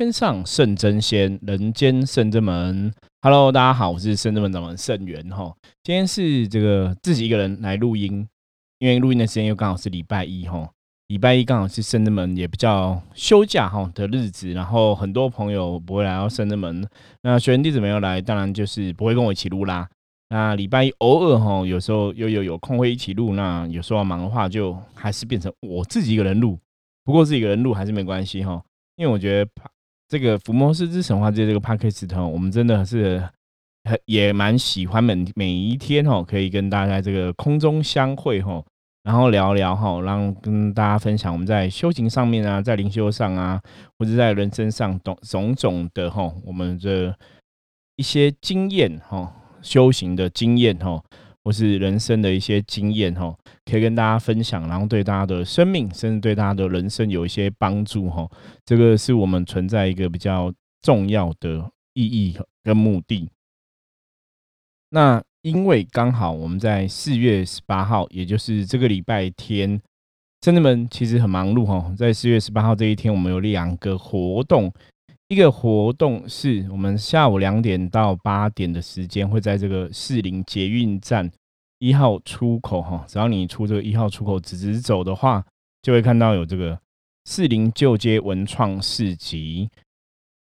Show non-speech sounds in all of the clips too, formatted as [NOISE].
天上圣真仙，人间圣真门。Hello，大家好，我是圣真门掌门圣元哈。今天是这个自己一个人来录音，因为录音的时间又刚好是礼拜一哈。礼拜一刚好是圣真门也比较休假哈的日子，然后很多朋友不会来到圣真门，那学员弟子没有来，当然就是不会跟我一起录啦。那礼拜一偶尔哈，有时候又有有空会一起录，那有时候忙的话，就还是变成我自己一个人录。不过自己一个人录还是没关系哈。因为我觉得这个《伏魔师之神话》界这个 p a c k a g e 我们真的是也蛮喜欢每每一天哈，可以跟大家这个空中相会哈，然后聊聊哈，让跟大家分享我们在修行上面啊，在灵修上啊，或者在人生上种种种的哈，我们的一些经验哈，修行的经验哈。或是人生的一些经验哈，可以跟大家分享，然后对大家的生命，甚至对大家的人生有一些帮助哈。这个是我们存在一个比较重要的意义跟目的。那因为刚好我们在四月十八号，也就是这个礼拜天，真的们其实很忙碌哈。在四月十八号这一天，我们有两个活动。一个活动是我们下午两点到八点的时间，会在这个士林捷运站一号出口哈，只要你出这个一号出口直直走的话，就会看到有这个士林旧街文创市集。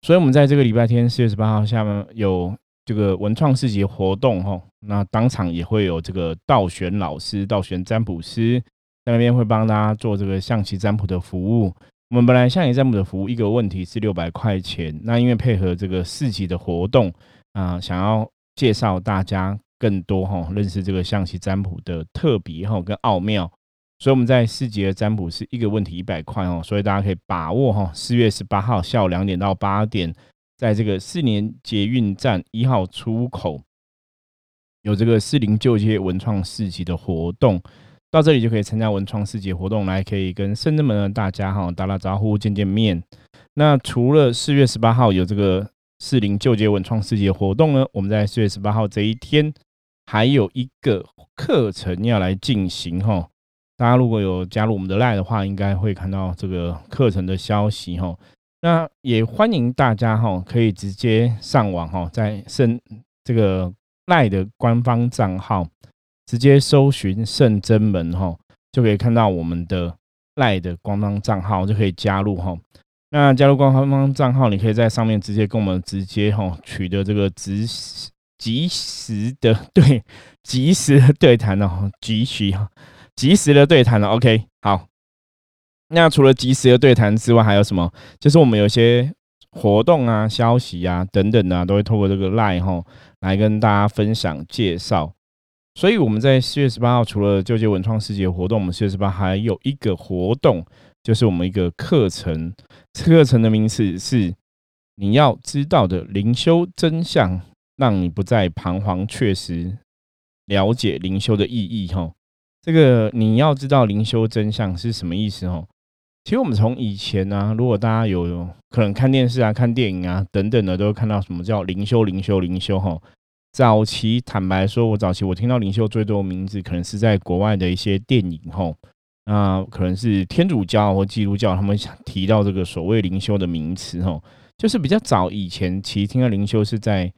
所以，我们在这个礼拜天四月十八号下面有这个文创市集活动哈，那当场也会有这个道玄老师、道玄占卜师在那边会帮大家做这个象棋占卜的服务。我们本来象棋占卜的服务一个问题是六百块钱，那因为配合这个四级的活动啊，想要介绍大家更多哈，认识这个象棋占卜的特别哈跟奥妙，所以我们在四级的占卜是一个问题一百块哦，所以大家可以把握哈，四月十八号下午两点到八点，在这个四年捷运站一号出口有这个四零旧街文创四级的活动。到这里就可以参加文创世界活动，来可以跟圣人们的大家哈打打招呼、见见面。那除了四月十八号有这个四零旧街文创世界活动呢，我们在四月十八号这一天还有一个课程要来进行哈。大家如果有加入我们的赖的话，应该会看到这个课程的消息哈。那也欢迎大家哈，可以直接上网哈，在圣这个赖的官方账号。直接搜寻圣真门哈，就可以看到我们的赖的官方账号，就可以加入哈。那加入官方账号，你可以在上面直接跟我们直接哈取得这个及时及时的对及时的对谈哦，及时哈及时的对谈了。OK，好。那除了及时的对谈之外，还有什么？就是我们有些活动啊、消息啊等等啊，都会透过这个赖哈来跟大家分享介绍。所以我们在四月十八号，除了旧街文创世界活动，我们四月十八还有一个活动，就是我们一个课程。这课程的名字是“你要知道的灵修真相”，让你不再彷徨，确实了解灵修的意义。哈，这个你要知道灵修真相是什么意思？哈，其实我们从以前呢，如果大家有可能看电视啊、看电影啊等等的，都会看到什么叫灵修、灵修、灵修。哈。早期坦白说，我早期我听到灵修最多的名字，可能是在国外的一些电影吼，那可能是天主教或基督教，他们想提到这个所谓灵修的名词吼，就是比较早以前，其实听到灵修是在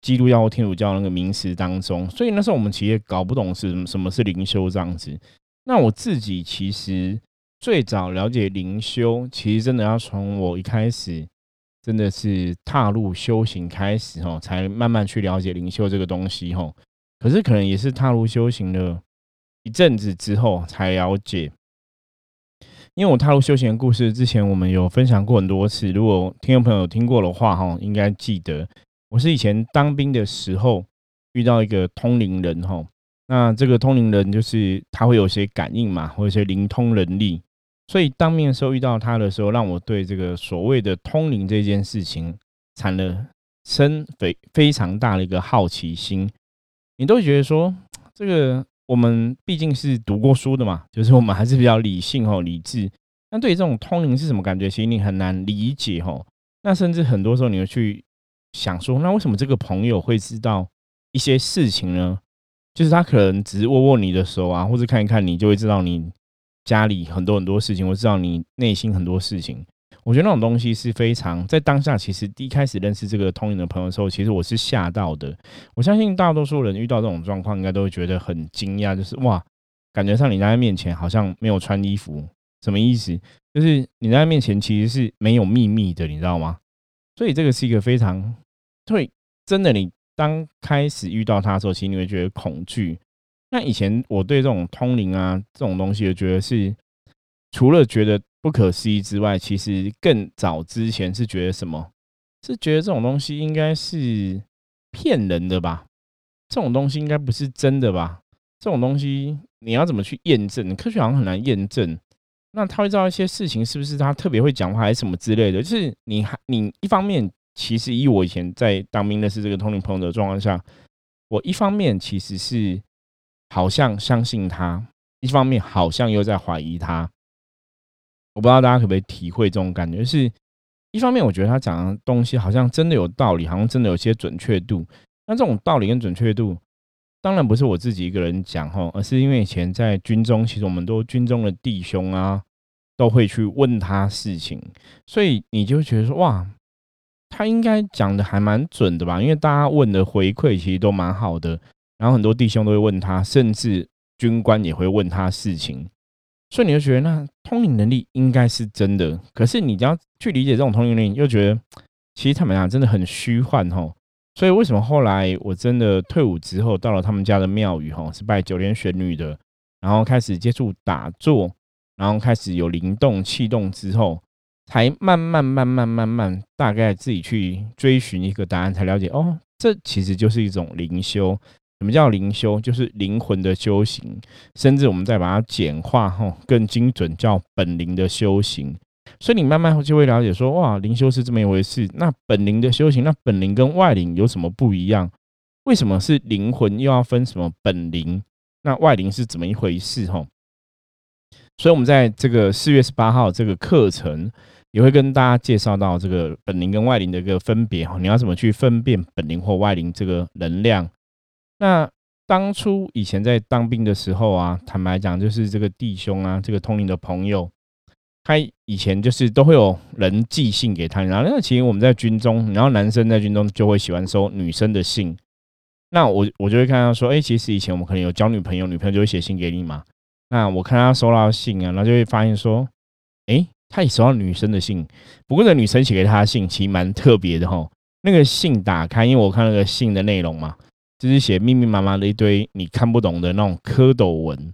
基督教或天主教那个名词当中，所以那时候我们其实也搞不懂是什么是灵修这样子。那我自己其实最早了解灵修，其实真的要从我一开始。真的是踏入修行开始哦，才慢慢去了解灵修这个东西哦。可是可能也是踏入修行了一阵子之后才了解。因为我踏入修行的故事之前，我们有分享过很多次。如果听众朋友听过的话哈，应该记得我是以前当兵的时候遇到一个通灵人哈。那这个通灵人就是他会有些感应嘛，或者些灵通能力。所以当面的时候遇到他的时候，让我对这个所谓的通灵这件事情产了生非非常大的一个好奇心。你都觉得说，这个 [LAUGHS] 我们毕竟是读过书的嘛，就是我们还是比较理性哦，理智。那对于这种通灵是什么感觉，其实你很难理解哦。那甚至很多时候你会去想说，那为什么这个朋友会知道一些事情呢？就是他可能只是握握你的手啊，或者看一看你，就会知道你。家里很多很多事情，我知道你内心很多事情。我觉得那种东西是非常在当下，其实第一开始认识这个通灵的朋友的时候，其实我是吓到的。我相信大多数人遇到这种状况，应该都会觉得很惊讶，就是哇，感觉上你在他面前好像没有穿衣服，什么意思？就是你在他面前其实是没有秘密的，你知道吗？所以这个是一个非常对，真的，你当开始遇到他的时候，其实你会觉得恐惧。那以前我对这种通灵啊这种东西，我觉得是除了觉得。不可思议之外，其实更早之前是觉得什么？是觉得这种东西应该是骗人的吧？这种东西应该不是真的吧？这种东西你要怎么去验证？科学好像很难验证。那他会知道一些事情是不是他特别会讲话，还是什么之类的？就是你还你一方面，其实以我以前在当兵的是这个通灵朋友的状况下，我一方面其实是好像相信他，一方面好像又在怀疑他。我不知道大家可不可以体会这种感觉，是一方面，我觉得他讲的东西好像真的有道理，好像真的有些准确度。那这种道理跟准确度，当然不是我自己一个人讲哈，而是因为以前在军中，其实我们都军中的弟兄啊，都会去问他事情，所以你就觉得说，哇，他应该讲的还蛮准的吧？因为大家问的回馈其实都蛮好的，然后很多弟兄都会问他，甚至军官也会问他事情。所以你就觉得那通灵能力应该是真的，可是你只要去理解这种通灵能力，又觉得其实他们俩真的很虚幻吼。所以为什么后来我真的退伍之后，到了他们家的庙宇吼，是拜九天玄女的，然后开始接触打坐，然后开始有灵动气动之后，才慢慢慢慢慢慢，大概自己去追寻一个答案，才了解哦，这其实就是一种灵修。什么叫灵修？就是灵魂的修行，甚至我们再把它简化，哈，更精准叫本灵的修行。所以你慢慢就会了解说，哇，灵修是这么一回事。那本灵的修行，那本灵跟外灵有什么不一样？为什么是灵魂又要分什么本灵？那外灵是怎么一回事？哈，所以我们在这个四月十八号这个课程，也会跟大家介绍到这个本灵跟外灵的一个分别，哈，你要怎么去分辨本灵或外灵这个能量？那当初以前在当兵的时候啊，坦白讲，就是这个弟兄啊，这个通灵的朋友，他以前就是都会有人寄信给他。然后那其实我们在军中，然后男生在军中就会喜欢收女生的信。那我我就会看到说，哎，其实以前我们可能有交女朋友，女朋友就会写信给你嘛。那我看他收到信啊，然后就会发现说，哎，他也收到女生的信。不过那女生写给他的信其实蛮特别的哈。那个信打开，因为我看那个信的内容嘛。就是写密密麻麻的一堆你看不懂的那种蝌蚪文，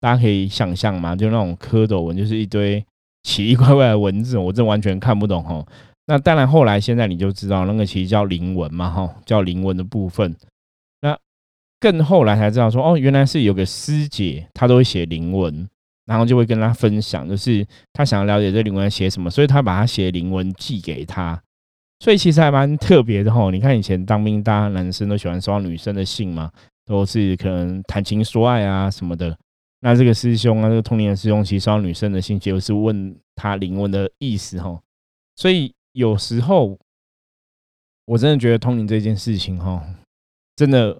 大家可以想象吗？就那种蝌蚪文，就是一堆奇奇怪怪的文字，我这完全看不懂哈。那当然，后来现在你就知道，那个其实叫灵文嘛哈，叫灵文的部分。那更后来才知道说，哦，原来是有个师姐，她都会写灵文，然后就会跟他分享，就是他想要了解这灵文写什么，所以他把他写灵文寄给他。所以其实还蛮特别的哈，你看以前当兵，大家男生都喜欢收女生的信嘛，都是可能谈情说爱啊什么的。那这个师兄啊，这个通灵的师兄，其实收女生的信，就是问他灵魂的意思哈。所以有时候我真的觉得通灵这件事情哈，真的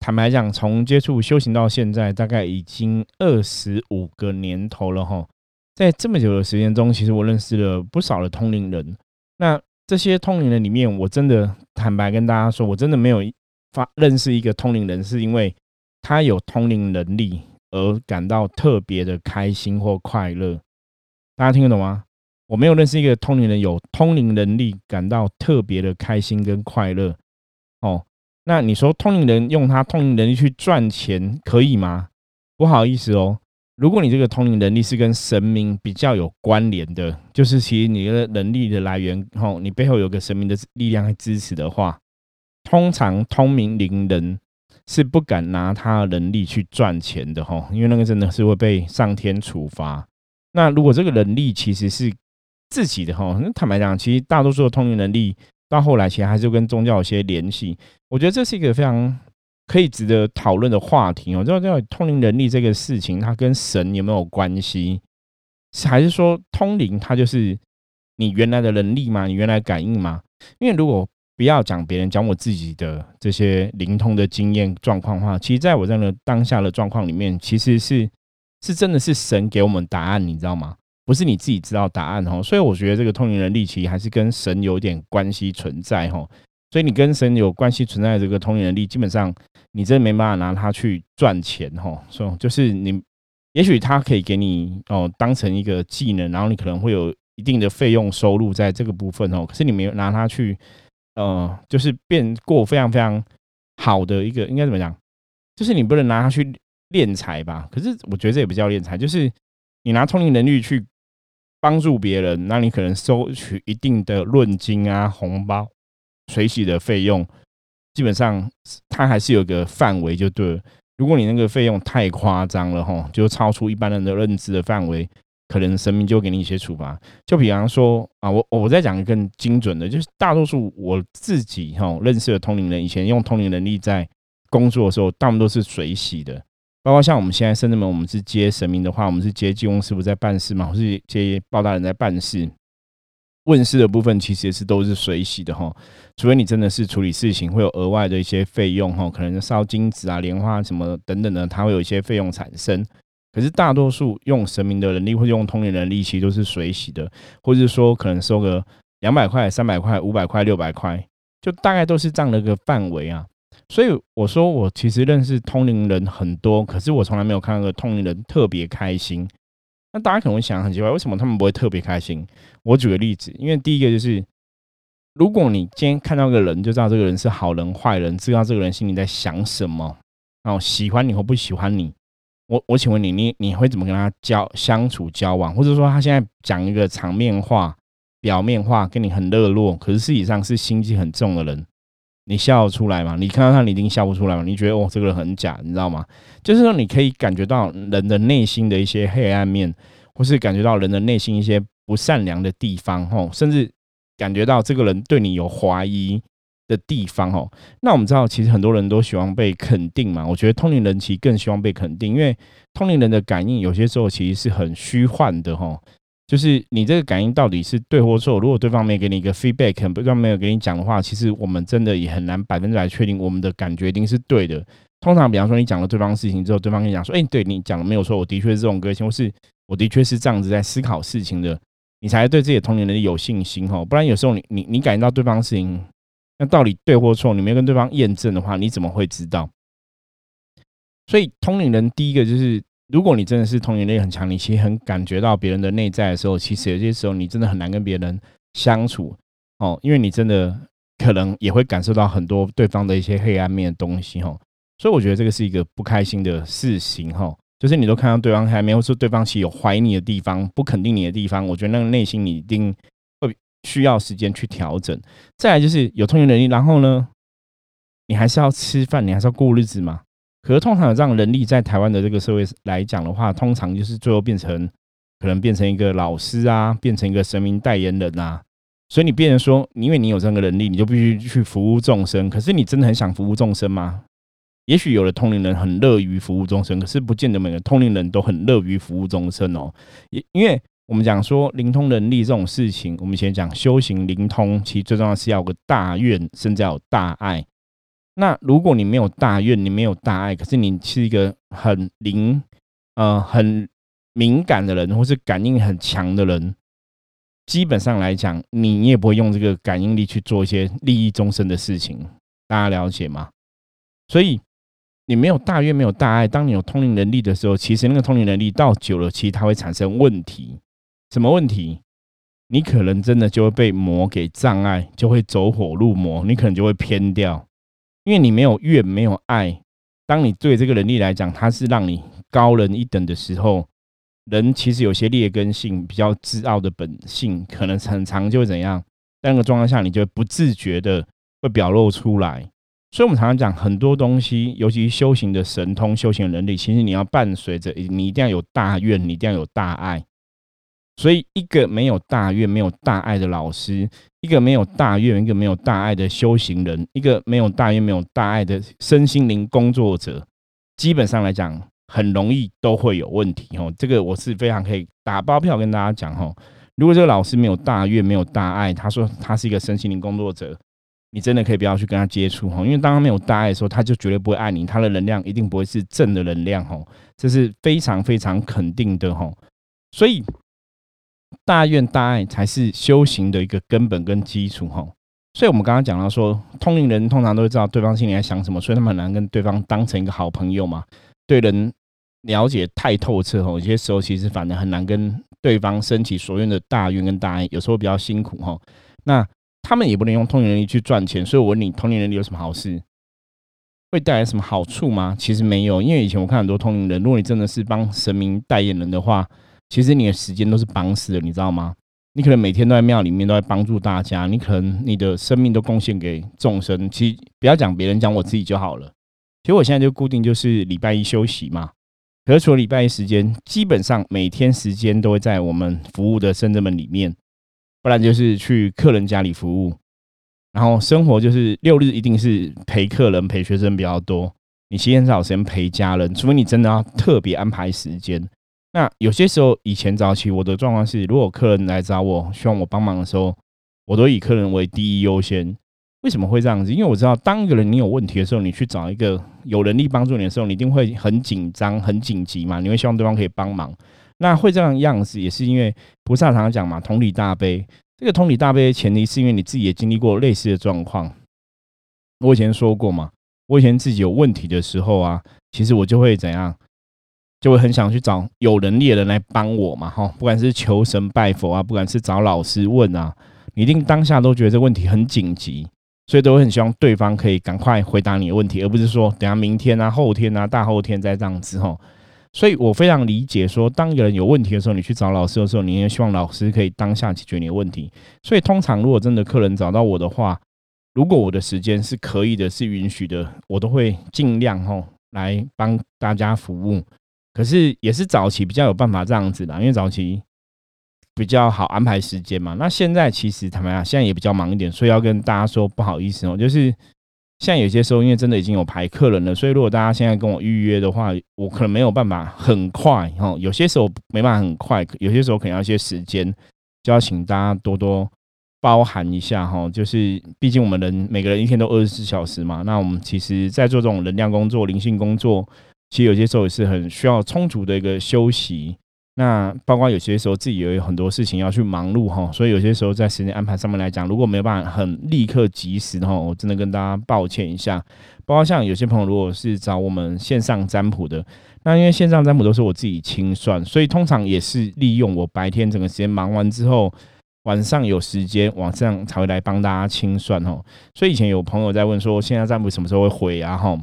坦白讲，从接触修行到现在，大概已经二十五个年头了哈。在这么久的时间中，其实我认识了不少的通灵人，那。这些通灵人里面，我真的坦白跟大家说，我真的没有发认识一个通灵人，是因为他有通灵能力而感到特别的开心或快乐。大家听得懂吗？我没有认识一个通灵人有通灵能力感到特别的开心跟快乐。哦，那你说通灵人用他通灵能力去赚钱可以吗？不好意思哦。如果你这个通灵能力是跟神明比较有关联的，就是其实你的能力的来源，吼，你背后有个神明的力量来支持的话，通常通灵灵人是不敢拿他的能力去赚钱的，吼，因为那个真的是会被上天处罚。那如果这个能力其实是自己的，吼，那坦白讲，其实大多数的通灵能力到后来其实还是跟宗教有些联系。我觉得这是一个非常。可以值得讨论的话题哦，就叫通灵能力这个事情，它跟神有没有关系？还是说通灵它就是你原来的能力吗？你原来感应吗？因为如果不要讲别人，讲我自己的这些灵通的经验状况的话，其实在我这样的当下的状况里面，其实是是真的是神给我们答案，你知道吗？不是你自己知道答案哦。所以我觉得这个通灵能力其实还是跟神有点关系存在哈。所以你跟神有关系存在这个通灵能力，基本上你真的没办法拿它去赚钱哈。所以就是你，也许它可以给你哦当成一个技能，然后你可能会有一定的费用收入在这个部分哦。可是你没有拿它去，呃，就是变过非常非常好的一个，应该怎么讲？就是你不能拿它去敛财吧？可是我觉得这也不叫敛财，就是你拿通灵能力去帮助别人，那你可能收取一定的论金啊红包。水洗的费用，基本上它还是有个范围就对了。如果你那个费用太夸张了哈，就超出一般人的认知的范围，可能神明就给你一些处罚。就比方说啊，我我再讲一个更精准的，就是大多数我自己哈认识的通灵人，以前用通灵能力在工作的时候，大部分都是水洗的。包括像我们现在深圳门，我们是接神明的话，我们是接济公师傅在办事嘛，我是接包大人在办事。问世的部分其实也是都是水洗的哈，除非你真的是处理事情会有额外的一些费用哈，可能烧金子啊、莲花什么等等的，它会有一些费用产生。可是大多数用神明的能力或者用通灵的力气都是水洗的，或者是说可能收个两百块、三百块、五百块、六百块，就大概都是这样的一个范围啊。所以我说我其实认识通灵人很多，可是我从来没有看到个通灵人特别开心。那大家可能会想很奇怪，为什么他们不会特别开心？我举个例子，因为第一个就是，如果你今天看到个人，就知道这个人是好人坏人，知道这个人心里在想什么，然后喜欢你或不喜欢你，我我请问你，你你会怎么跟他交相处交往？或者说他现在讲一个场面话、表面话，跟你很热络，可是事实上是心机很重的人。你笑出来吗？你看到他，你一定笑不出来吗？你觉得哦，这个人很假，你知道吗？就是说，你可以感觉到人的内心的一些黑暗面，或是感觉到人的内心一些不善良的地方，吼，甚至感觉到这个人对你有怀疑的地方，吼。那我们知道，其实很多人都喜欢被肯定嘛。我觉得通灵人其实更希望被肯定，因为通灵人的感应有些时候其实是很虚幻的，吼。就是你这个感应到底是对或错？如果对方没给你一个 feedback，对方没有给你讲的话，其实我们真的也很难百分之百确定我们的感觉一定是对的。通常，比方说你讲了对方事情之后，对方跟你讲说：“哎，对你讲的没有错，我的确是这种个性，或是我的确是这样子在思考事情的。”你才对自己的童年能力有信心哦。不然有时候你你你感应到对方事情那到底对或错，你没有跟对方验证的话，你怎么会知道？所以通灵人第一个就是。如果你真的是通灵力很强，你其实很感觉到别人的内在的时候，其实有些时候你真的很难跟别人相处哦，因为你真的可能也会感受到很多对方的一些黑暗面的东西哦。所以我觉得这个是一个不开心的事情哈，就是你都看到对方还没有说对方其实有怀疑你的地方、不肯定你的地方，我觉得那个内心你一定会需要时间去调整。再来就是有通灵能力，然后呢，你还是要吃饭，你还是要过日子嘛。可是通常有这样能力在台湾的这个社会来讲的话，通常就是最后变成可能变成一个老师啊，变成一个神明代言人啊。所以你变成说，因为你有这个能力，你就必须去服务众生。可是你真的很想服务众生吗？也许有的通灵人很乐于服务众生，可是不见得每个通灵人都很乐于服务众生哦。也因为我们讲说灵通能力这种事情，我们以前讲修行灵通，其实最重要是要有个大愿，甚至要有大爱。那如果你没有大愿，你没有大爱，可是你是一个很灵、呃很敏感的人，或是感应很强的人，基本上来讲，你你也不会用这个感应力去做一些利益终身的事情。大家了解吗？所以你没有大愿，没有大爱。当你有通灵能力的时候，其实那个通灵能力到久了，其实它会产生问题。什么问题？你可能真的就会被魔给障碍，就会走火入魔，你可能就会偏掉。因为你没有怨，没有爱，当你对这个能力来讲，它是让你高人一等的时候，人其实有些劣根性，比较自傲的本性，可能很长就会怎样？在那个状况下，你就会不自觉的会表露出来。所以，我们常常讲很多东西，尤其修行的神通、修行能力，其实你要伴随着你一定要有大愿，你一定要有大爱。所以，一个没有大愿、没有大爱的老师，一个没有大愿、一个没有大爱的修行人，一个没有大愿、没有大爱的身心灵工作者，基本上来讲，很容易都会有问题。哦，这个我是非常可以打包票跟大家讲。哦，如果这个老师没有大愿、没有大爱，他说他是一个身心灵工作者，你真的可以不要去跟他接触。哦，因为当他没有大爱的时候，他就绝对不会爱你，他的能量一定不会是正的能量。哦，这是非常非常肯定的。哦，所以。大愿大爱才是修行的一个根本跟基础哈。所以，我们刚刚讲到说，通灵人通常都会知道对方心里在想什么，所以他们很难跟对方当成一个好朋友嘛。对人了解太透彻哈，有些时候其实反而很难跟对方升起所愿的大愿跟大爱，有时候比较辛苦哈。那他们也不能用通灵能力去赚钱，所以我问你，通灵能力有什么好事？会带来什么好处吗？其实没有，因为以前我看很多通灵人，如果你真的是帮神明代言人的话，其实你的时间都是绑死的，你知道吗？你可能每天都在庙里面，都在帮助大家。你可能你的生命都贡献给众生。其实不要讲别人，讲我自己就好了。其实我现在就固定就是礼拜一休息嘛。可是除了礼拜一时间，基本上每天时间都会在我们服务的圣者们里面，不然就是去客人家里服务。然后生活就是六日一定是陪客人、陪学生比较多。你其实很少时间陪家人，除非你真的要特别安排时间。那有些时候，以前早期我的状况是，如果客人来找我，希望我帮忙的时候，我都以客人为第一优先。为什么会这样子？因为我知道，当一个人你有问题的时候，你去找一个有能力帮助你的时候，你一定会很紧张、很紧急嘛。你会希望对方可以帮忙。那会这样样子，也是因为菩萨常常讲嘛，同理大悲。这个同理大悲的前提，是因为你自己也经历过类似的状况。我以前说过嘛，我以前自己有问题的时候啊，其实我就会怎样？就会很想去找有能力的人来帮我嘛，哈，不管是求神拜佛啊，不管是找老师问啊，你一定当下都觉得这问题很紧急，所以都会很希望对方可以赶快回答你的问题，而不是说等下明天啊、后天啊、大后天再这样子哈。所以我非常理解说，当一个人有问题的时候，你去找老师的时候，你也希望老师可以当下解决你的问题。所以通常如果真的客人找到我的话，如果我的时间是可以的、是允许的，我都会尽量哈来帮大家服务。可是也是早期比较有办法这样子的，因为早期比较好安排时间嘛。那现在其实他们啊，现在也比较忙一点，所以要跟大家说不好意思哦。就是现在有些时候，因为真的已经有排客人了，所以如果大家现在跟我预约的话，我可能没有办法很快哦。有些时候没办法很快，有些时候可能要一些时间，就要请大家多多包涵一下哈。就是毕竟我们人每个人一天都二十四小时嘛，那我们其实在做这种能量工作、灵性工作。其实有些时候也是很需要充足的一个休息，那包括有些时候自己也有很多事情要去忙碌哈，所以有些时候在时间安排上面来讲，如果没有办法很立刻及时哈，我真的跟大家抱歉一下。包括像有些朋友如果是找我们线上占卜的，那因为线上占卜都是我自己清算，所以通常也是利用我白天整个时间忙完之后，晚上有时间晚上才会来帮大家清算哈。所以以前有朋友在问说，线上占卜什么时候会回啊？哈。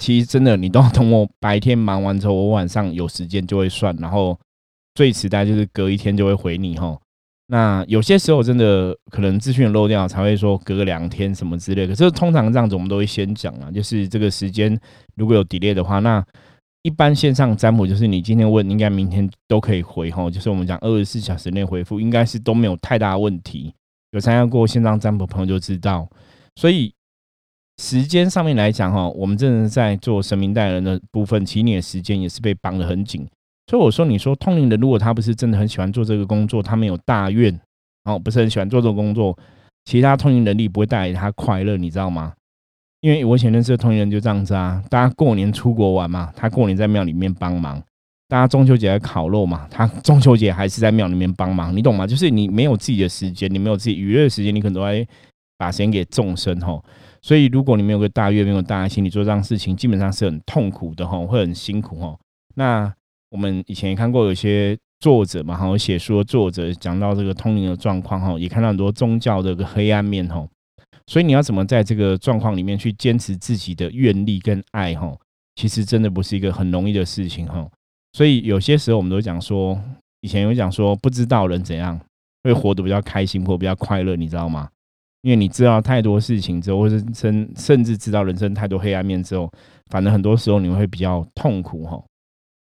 其实真的，你都要等我白天忙完之后，我晚上有时间就会算，然后最迟大就是隔一天就会回你哈。那有些时候真的可能资讯漏掉，才会说隔个两天什么之类。可是通常这样子，我们都会先讲啊，就是这个时间如果有 delay 的话，那一般线上占卜就是你今天问，应该明天都可以回哈。就是我们讲二十四小时内回复，应该是都没有太大问题。有参加过线上占卜朋友就知道，所以。时间上面来讲，哈，我们真的在做神明代人的部分，其实你的时间也是被绑得很紧。所以我说，你说通灵人如果他不是真的很喜欢做这个工作，他没有大愿，然后不是很喜欢做这个工作，其他通灵能力不会带来他快乐，你知道吗？因为我以前认识的通灵人就这样子啊，大家过年出国玩嘛，他过年在庙里面帮忙；大家中秋节烤肉嘛，他中秋节还是在庙里面帮忙，你懂吗？就是你没有自己的时间，你没有自己娱乐的时间，你可能都会把时间给众生，吼。所以，如果你没有个大愿，没有大爱心，你做这样事情，基本上是很痛苦的哈，会很辛苦哈。那我们以前也看过有些作者嘛，哈，写书的作者讲到这个通灵的状况哈，也看到很多宗教的个黑暗面哈。所以你要怎么在这个状况里面去坚持自己的愿力跟爱哈，其实真的不是一个很容易的事情哈。所以有些时候我们都讲说，以前有讲说，不知道人怎样会活得比较开心或比较快乐，你知道吗？因为你知道太多事情之后，或者甚甚至知道人生太多黑暗面之后，反正很多时候你会比较痛苦哈。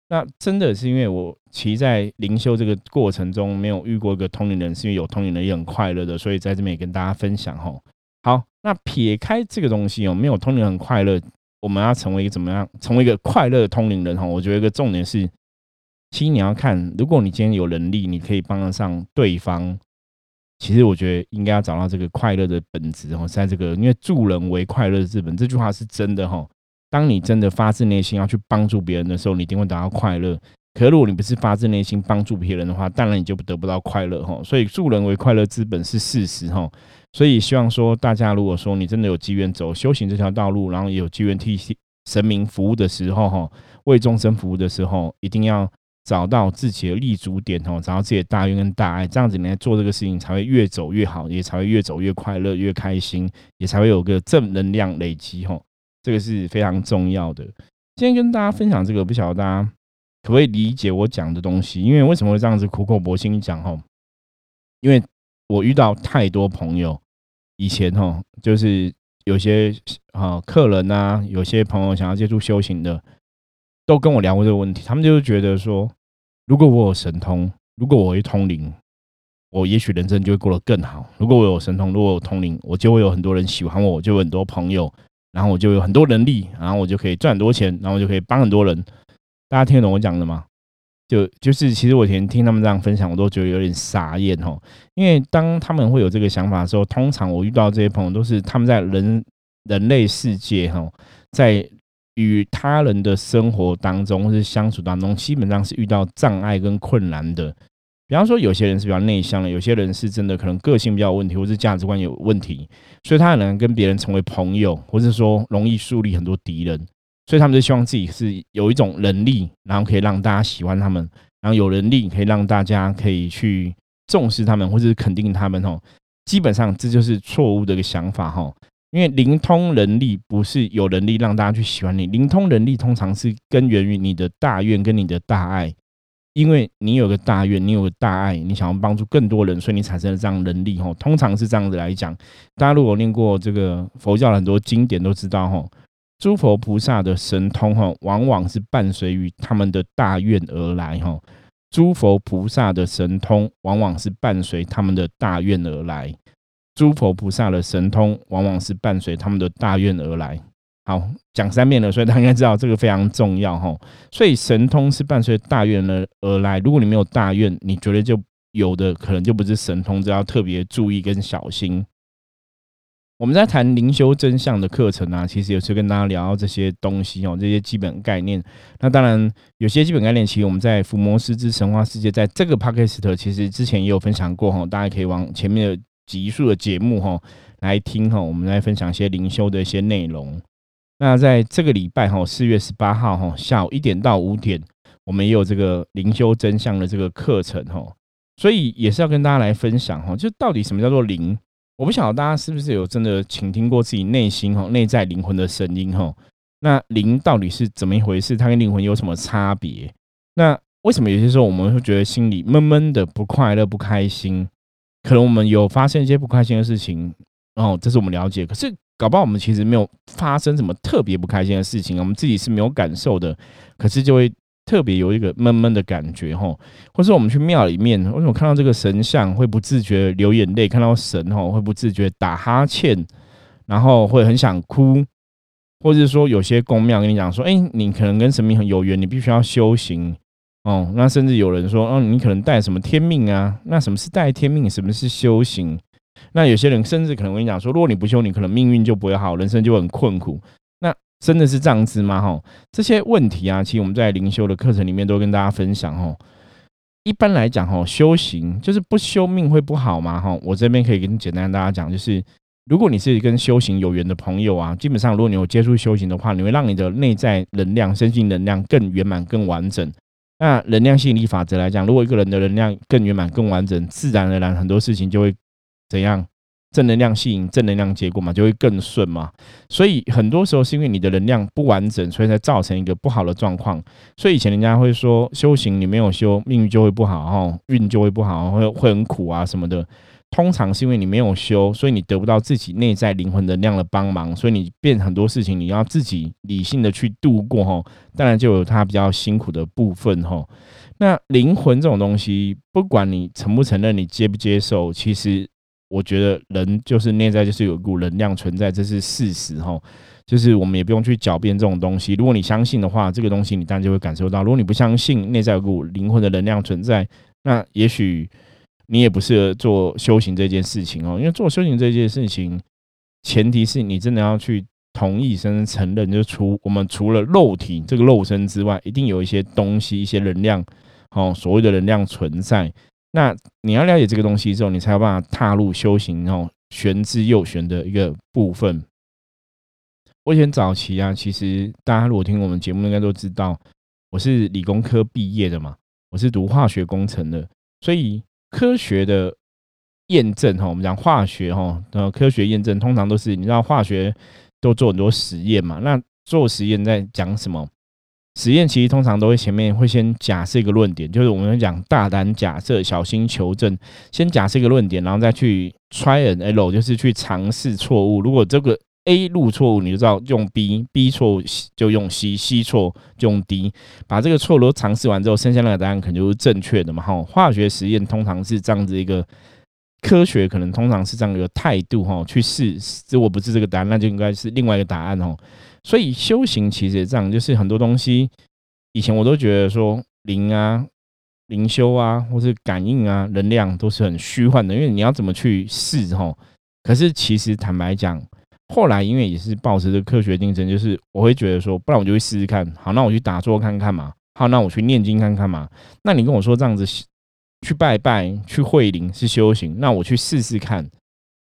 那真的是因为我其实在灵修这个过程中没有遇过一个通灵人，是因为有通灵人也很快乐的，所以在这边也跟大家分享哈。好，那撇开这个东西哦，没有通灵很快乐，我们要成为一个怎么样？成为一个快乐的通灵人哈？我觉得一个重点是，其实你要看，如果你今天有能力，你可以帮得上对方。其实我觉得应该要找到这个快乐的本质哦，在这个因为助人为快乐之本这句话是真的哈。当你真的发自内心要去帮助别人的时候，你一定会得到快乐。可如果你不是发自内心帮助别人的话，当然你就得不到快乐哈。所以助人为快乐之本是事实哈。所以希望说大家如果说你真的有机缘走修行这条道路，然后也有机缘替神明服务的时候哈，为众生服务的时候，一定要找到自己的立足点哦，找到自己的大愿跟大爱，这样子你来做这个事情才会越走越好，也才会越走越快乐、越开心，也才会有个正能量累积哈。这个是非常重要的。今天跟大家分享这个，不晓得大家可不可以理解我讲的东西？因为为什么会这样子苦口婆心讲？哦，因为我遇到太多朋友，以前哦，就是有些啊客人呐，有些朋友想要接触修行的，都跟我聊过这个问题。他们就是觉得说，如果我有神通，如果我会通灵，我也许人生就会过得更好。如果我有神通，如果有通灵，我就会有很多人喜欢我，我就有很多朋友。然后我就有很多能力，然后我就可以赚很多钱，然后我就可以帮很多人。大家听得懂我讲的吗？就就是其实我以前听他们这样分享，我都觉得有点傻眼哦。因为当他们会有这个想法的时候，通常我遇到这些朋友都是他们在人人类世界哈，在与他人的生活当中或是相处当中，基本上是遇到障碍跟困难的。比方说，有些人是比较内向的，有些人是真的可能个性比较有问题，或是价值观有问题，所以他很难跟别人成为朋友，或者说容易树立很多敌人。所以他们就希望自己是有一种能力，然后可以让大家喜欢他们，然后有能力可以让大家可以去重视他们，或是肯定他们。哦，基本上这就是错误的一个想法。哈，因为灵通能力不是有能力让大家去喜欢你，灵通能力通常是根源于你的大愿跟你的大爱。因为你有个大愿，你有个大爱，你想要帮助更多人，所以你产生了这样能力。吼，通常是这样子来讲。大家如果念过这个佛教很多经典，都知道，吼，诸佛菩萨的神通，吼，往往是伴随于他们的大愿而来。吼，诸佛菩萨的神通，往往是伴随他们的大愿而来。诸佛菩萨的神通，往往是伴随他们的大愿而来。好，讲三遍了，所以大家应该知道这个非常重要哈。所以神通是伴随大愿而而来，如果你没有大愿，你觉得就有的可能就不是神通，这要特别注意跟小心。我们在谈灵修真相的课程啊，其实有时跟大家聊到这些东西哦，这些基本概念。那当然有些基本概念，其实我们在《伏魔师之神话世界》在这个 podcast 其实之前也有分享过哈，大家可以往前面的集数的节目哈来听哈，我们来分享一些灵修的一些内容。那在这个礼拜哈，四月十八号哈，下午一点到五点，我们也有这个灵修真相的这个课程哈，所以也是要跟大家来分享哈，就到底什么叫做灵？我不晓得大家是不是有真的倾听过自己内心哈、内在灵魂的声音哈？那灵到底是怎么一回事？它跟灵魂有什么差别？那为什么有些时候我们会觉得心里闷闷的、不快乐、不开心？可能我们有发生一些不开心的事情，哦，这是我们了解，可是。搞不好我们其实没有发生什么特别不开心的事情，我们自己是没有感受的，可是就会特别有一个闷闷的感觉吼，或是我们去庙里面，为什么看到这个神像会不自觉流眼泪？看到神吼会不自觉打哈欠，然后会很想哭，或者是说有些宫庙跟你讲说，哎，你可能跟神明很有缘，你必须要修行哦。那甚至有人说，哦，你可能带什么天命啊？那什么是带天命？什么是修行？那有些人甚至可能跟你讲说，如果你不修，你可能命运就不会好，人生就很困苦。那真的是这样子吗？哈，这些问题啊，其实我们在灵修的课程里面都跟大家分享。哈，一般来讲，哈，修行就是不修命会不好吗？哈，我这边可以跟简单大家讲，就是如果你是跟修行有缘的朋友啊，基本上如果你有接触修行的话，你会让你的内在能量、身心能量更圆满、更完整。那能量吸引力法则来讲，如果一个人的能量更圆满、更完整，自然而然很多事情就会。怎样正能量吸引正能量结果嘛，就会更顺嘛。所以很多时候是因为你的能量不完整，所以才造成一个不好的状况。所以以前人家会说修行你没有修，命运就会不好哈，运就会不好，会会很苦啊什么的。通常是因为你没有修，所以你得不到自己内在灵魂能量的帮忙，所以你变很多事情你要自己理性的去度过哈。当然就有它比较辛苦的部分哈。那灵魂这种东西，不管你承不承认，你接不接受，其实。我觉得人就是内在就是有一股能量存在，这是事实哈。就是我们也不用去狡辩这种东西。如果你相信的话，这个东西你当然就会感受到；如果你不相信，内在有股灵魂的能量存在，那也许你也不适合做修行这件事情哦。因为做修行这件事情，前提是你真的要去同意，甚至承认，就除我们除了肉体这个肉身之外，一定有一些东西、一些能量，哦，所谓的能量存在。那你要了解这个东西之后，你才有办法踏入修行哦，玄之又玄的一个部分。我以前早期啊，其实大家如果听我们节目，应该都知道，我是理工科毕业的嘛，我是读化学工程的，所以科学的验证哈，我们讲化学哈，呃，科学验证通常都是你知道化学都做很多实验嘛，那做实验在讲什么？实验其实通常都会前面会先假设一个论点，就是我们讲大胆假设，小心求证。先假设一个论点，然后再去 try and error，就是去尝试错误。如果这个 A 路错误，你就知道用 B；B 错误就用 C；C 错就用 D。把这个错都尝试完之后，剩下那个答案可能就是正确的嘛。哈，化学实验通常是这样子一个科学，可能通常是这样一个态度哈，去试。如果不是这个答案，那就应该是另外一个答案哦。所以修行其实也这样，就是很多东西，以前我都觉得说灵啊、灵修啊，或是感应啊、能量都是很虚幻的，因为你要怎么去试哈？可是其实坦白讲，后来因为也是抱持着科学精神，就是我会觉得说，不然我就去试试看。好，那我去打坐看看嘛。好，那我去念经看看嘛。那你跟我说这样子去拜拜、去会灵是修行，那我去试试看。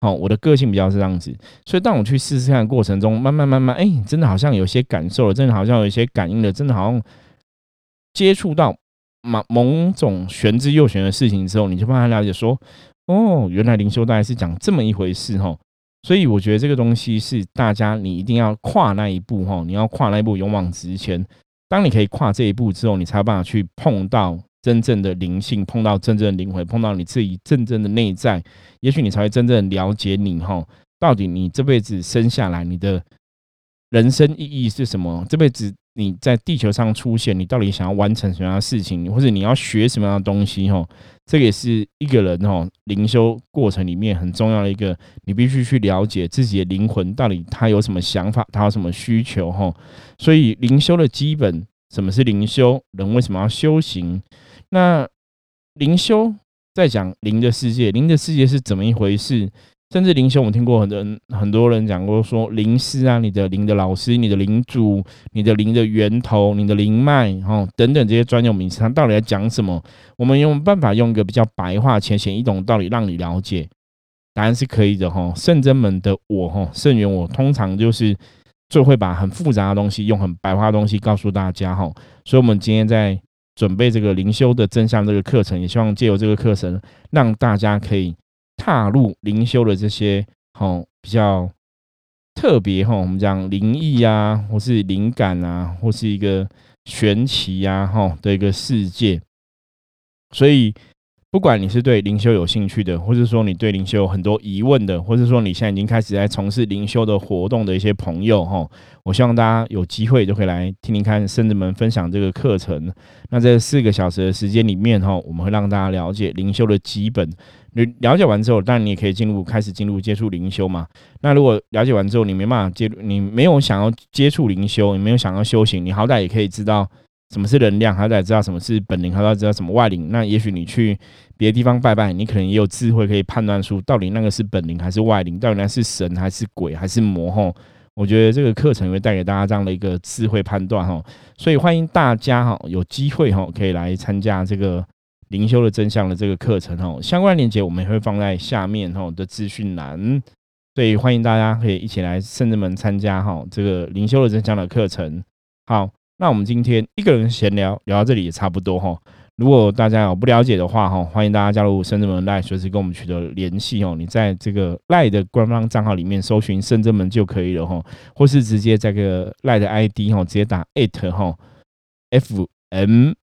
哦，我的个性比较是这样子，所以当我去试试看过程中，慢慢慢慢，哎，真的好像有些感受了，真的好像有一些感应了，真的好像接触到某某种玄之又玄的事情之后，你就慢慢了解说，哦，原来灵修大概是讲这么一回事哦。所以我觉得这个东西是大家你一定要跨那一步哈，你要跨那一步勇往直前。当你可以跨这一步之后，你才有办法去碰到。真正的灵性碰到真正的灵魂，碰到你自己真正的内在，也许你才会真正了解你哈，到底你这辈子生下来，你的人生意义是什么？这辈子你在地球上出现，你到底想要完成什么样的事情，或者你要学什么样的东西？哈，这个也是一个人哦灵修过程里面很重要的一个，你必须去了解自己的灵魂到底他有什么想法，他有什么需求哈。所以灵修的基本，什么是灵修？人为什么要修行？那灵修在讲灵的世界，灵的世界是怎么一回事？甚至灵修，我们听过很多人很多人讲过，说灵师啊，你的灵的老师，你的灵主，你的灵的源头，你的灵脉，哦，等等这些专有名词，它到底在讲什么？我们有办法用一个比较白话、浅显易懂的道理让你了解？答案是可以的，哈。圣真门的我，哈，圣元我通常就是最会把很复杂的东西用很白话的东西告诉大家，哈。所以，我们今天在。准备这个灵修的真相这个课程，也希望借由这个课程，让大家可以踏入灵修的这些哈比较特别哈，我们讲灵异啊，或是灵感啊，或是一个玄奇呀哈的一个世界，所以。不管你是对灵修有兴趣的，或者说你对灵修有很多疑问的，或者说你现在已经开始在从事灵修的活动的一些朋友，哈，我希望大家有机会就可以来听听看圣子们分享这个课程。那这四个小时的时间里面，哈，我们会让大家了解灵修的基本。你了解完之后，当然你也可以进入开始进入接触灵修嘛。那如果了解完之后，你没办法接，你没有想要接触灵修，你没有想要修行，你好歹也可以知道。什么是能量？好歹知道什么是本灵，好歹知道什么外灵。那也许你去别的地方拜拜，你可能也有智慧可以判断出到底那个是本灵还是外灵，到底那是神还是鬼还是魔？吼，我觉得这个课程会带给大家这样的一个智慧判断，哈。所以欢迎大家哈，有机会哈，可以来参加这个灵修的真相的这个课程，哈。相关链接我们也会放在下面哈的资讯栏，所以欢迎大家可以一起来圣人们参加哈这个灵修的真相的课程，好。那我们今天一个人闲聊聊到这里也差不多哈。如果大家有不了解的话哈，欢迎大家加入深圳门赖，随时跟我们取得联系哦。你在这个赖的官方账号里面搜寻深圳门就可以了哈，或是直接在个赖的 ID 哈，直接打 at 哈 f m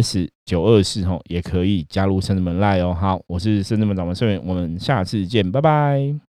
s 九二四吼，也可以加入深圳门赖哦。好，我是深圳门掌门盛元，我们下次见，拜拜。